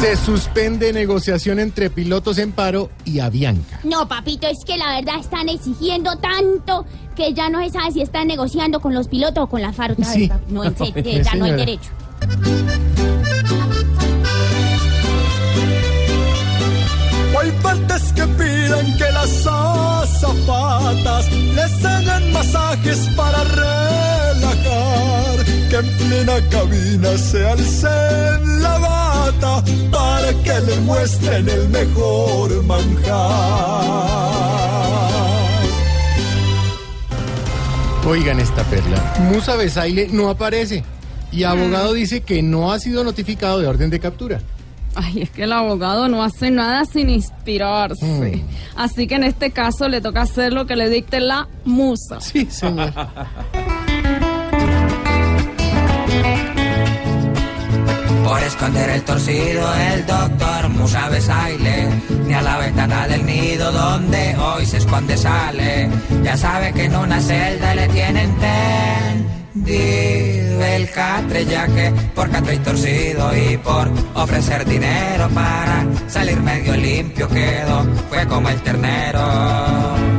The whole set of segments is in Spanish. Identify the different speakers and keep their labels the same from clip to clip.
Speaker 1: Se suspende negociación entre pilotos en paro y Avianca.
Speaker 2: No, papito, es que la verdad están exigiendo tanto que ya no se sabe si están negociando con los pilotos o con la FARO.
Speaker 1: Sí.
Speaker 2: No, en serio, ya no hay derecho.
Speaker 3: Hay partes que piden que las azafatas les hagan masajes para relajar, que en plena cabina se alcen la para que les muestren el mejor manjar.
Speaker 1: Oigan esta perla. Musa Besaile no aparece y abogado dice que no ha sido notificado de orden de captura.
Speaker 4: Ay, es que el abogado no hace nada sin inspirarse.
Speaker 1: Mm.
Speaker 4: Así que en este caso le toca hacer lo que le dicte la musa.
Speaker 1: Sí, señor.
Speaker 5: Esconder el torcido, el doctor Musa Besaile, ni a la ventana del nido donde hoy se esconde sale. Ya sabe que en una celda le tienen tendido el catre, ya que por catre y torcido y por ofrecer dinero para salir medio limpio quedó, fue como el ternero.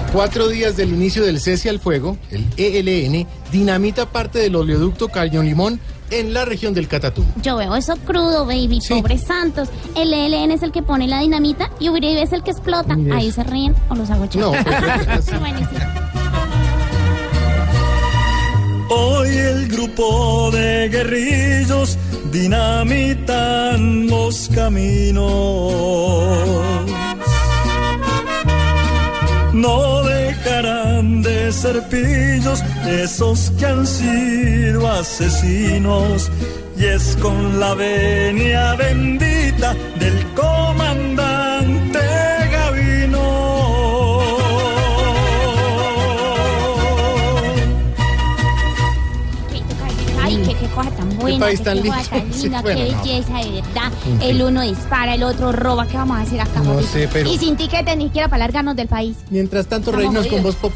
Speaker 1: A cuatro días del inicio del cese al fuego, el ELN dinamita parte del oleoducto Cañón Limón en la región del Catatumbo.
Speaker 2: Yo veo eso crudo, baby,
Speaker 1: Sí.
Speaker 2: pobre Santos. El ELN es el que pone la dinamita y Uribe es el que explota. Ahí se ríen o los hago
Speaker 1: No, pues,
Speaker 2: Sí, buenísimo.
Speaker 3: Hoy el grupo de guerrillos dinamitan los caminos. De ser pillos esos que han sido asesinos. Y es con la venia bendita del comandante Gavino.
Speaker 2: Ay, qué, qué cosa tan buena.
Speaker 1: país
Speaker 2: qué
Speaker 1: tan
Speaker 2: cosa
Speaker 1: lindo. Sí,
Speaker 2: linda,
Speaker 1: bueno,
Speaker 2: qué
Speaker 1: no.
Speaker 2: belleza, de verdad.
Speaker 1: En fin.
Speaker 2: El uno dispara, el otro roba. ¿Qué vamos a hacer acá,
Speaker 1: No sé, pero-
Speaker 2: Y sin tiquete ni siquiera para largarnos del país.
Speaker 1: Mientras tanto,
Speaker 2: Estamos
Speaker 1: reinos con voz pop.